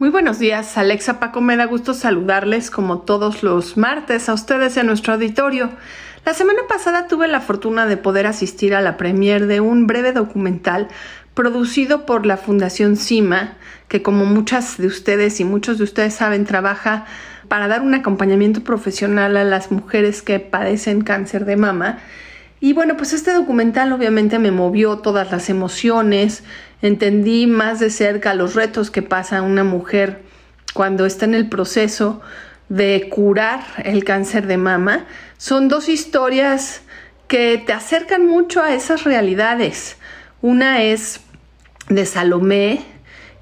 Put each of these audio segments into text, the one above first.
Muy buenos días, Alexa Paco, me da gusto saludarles como todos los martes a ustedes en nuestro auditorio. La semana pasada tuve la fortuna de poder asistir a la premier de un breve documental producido por la Fundación CIMA, que como muchas de ustedes y muchos de ustedes saben, trabaja para dar un acompañamiento profesional a las mujeres que padecen cáncer de mama. Y bueno, pues este documental obviamente me movió todas las emociones, entendí más de cerca los retos que pasa una mujer cuando está en el proceso de curar el cáncer de mama. Son dos historias que te acercan mucho a esas realidades. Una es de Salomé,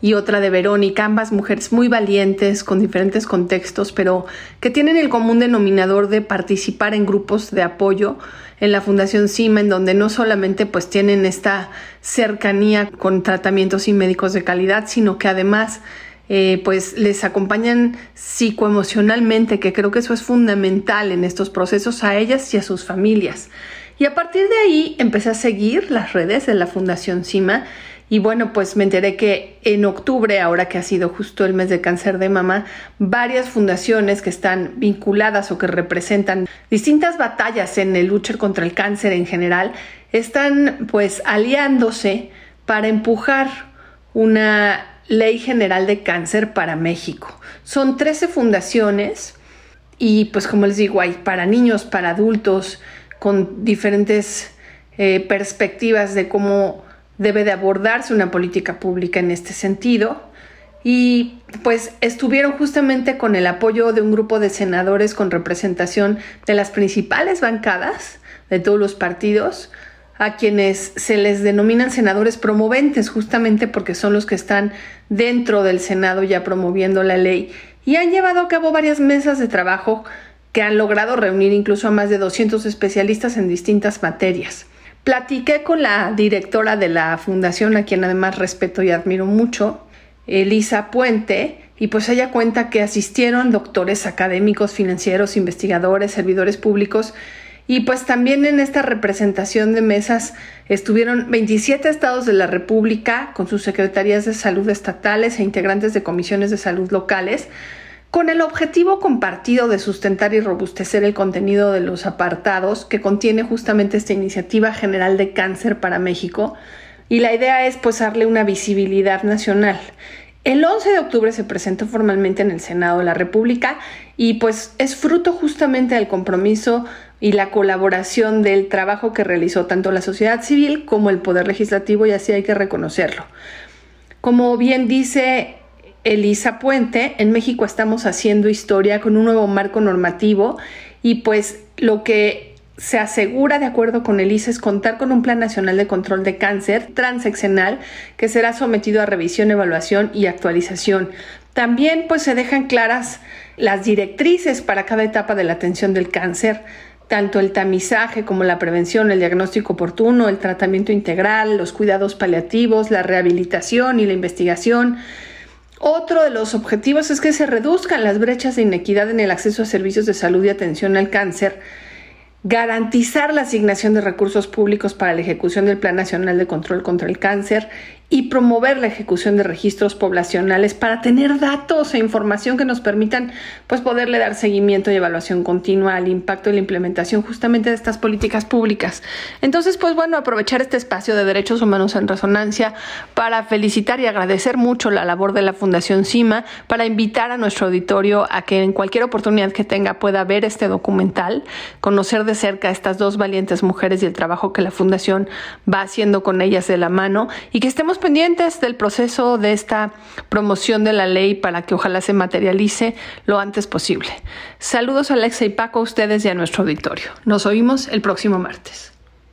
y otra de Verónica, ambas mujeres muy valientes, con diferentes contextos, pero que tienen el común denominador de participar en grupos de apoyo en la Fundación CIMA, en donde no solamente pues tienen esta cercanía con tratamientos y médicos de calidad, sino que además eh, pues les acompañan psicoemocionalmente, que creo que eso es fundamental en estos procesos a ellas y a sus familias. Y a partir de ahí empecé a seguir las redes de la Fundación CIMA y bueno, pues me enteré que en octubre, ahora que ha sido justo el mes de cáncer de mama, varias fundaciones que están vinculadas o que representan distintas batallas en el lucha contra el cáncer en general, están pues aliándose para empujar una ley general de cáncer para México. Son 13 fundaciones y pues como les digo, hay para niños, para adultos, con diferentes eh, perspectivas de cómo debe de abordarse una política pública en este sentido. Y pues estuvieron justamente con el apoyo de un grupo de senadores con representación de las principales bancadas de todos los partidos, a quienes se les denominan senadores promoventes, justamente porque son los que están dentro del Senado ya promoviendo la ley y han llevado a cabo varias mesas de trabajo que han logrado reunir incluso a más de 200 especialistas en distintas materias. Platiqué con la directora de la fundación, a quien además respeto y admiro mucho, Elisa Puente, y pues ella cuenta que asistieron doctores académicos, financieros, investigadores, servidores públicos, y pues también en esta representación de mesas estuvieron 27 estados de la República con sus secretarías de salud estatales e integrantes de comisiones de salud locales, con el objetivo compartido de sustentar y robustecer el contenido de los apartados que contiene justamente esta iniciativa general de cáncer para México y la idea es pues darle una visibilidad nacional. El 11 de octubre se presentó formalmente en el Senado de la República y pues es fruto justamente del compromiso y la colaboración del trabajo que realizó tanto la sociedad civil como el Poder Legislativo y así hay que reconocerlo. Como bien dice Elisa Puente, en México estamos haciendo historia con un nuevo marco normativo y pues lo que se asegura, de acuerdo con Elisa, es contar con un Plan Nacional de Control de Cáncer transeccional que será sometido a revisión, evaluación y actualización. También pues se dejan claras las directrices para cada etapa de la atención del cáncer, tanto el tamizaje como la prevención, el diagnóstico oportuno, el tratamiento integral, los cuidados paliativos, la rehabilitación y la investigación, otro de los objetivos es que se reduzcan las brechas de inequidad en el acceso a servicios de salud y atención al cáncer, garantizar la asignación de recursos públicos para la ejecución del Plan Nacional de Control contra el Cáncer y promover la ejecución de registros poblacionales para tener datos e información que nos permitan pues poderle dar seguimiento y evaluación continua al impacto y la implementación justamente de estas políticas públicas. Entonces, pues bueno, aprovechar este espacio de derechos humanos en resonancia para felicitar y agradecer mucho la labor de la Fundación CIMA, para invitar a nuestro auditorio a que en cualquier oportunidad que tenga pueda ver este documental, conocer de cerca a estas dos valientes mujeres y el trabajo que la Fundación va haciendo con ellas de la mano y que estemos pendientes del proceso de esta promoción de la ley para que ojalá se materialice lo antes posible. Saludos a Alexa y Paco, a ustedes y a nuestro auditorio. Nos oímos el próximo martes.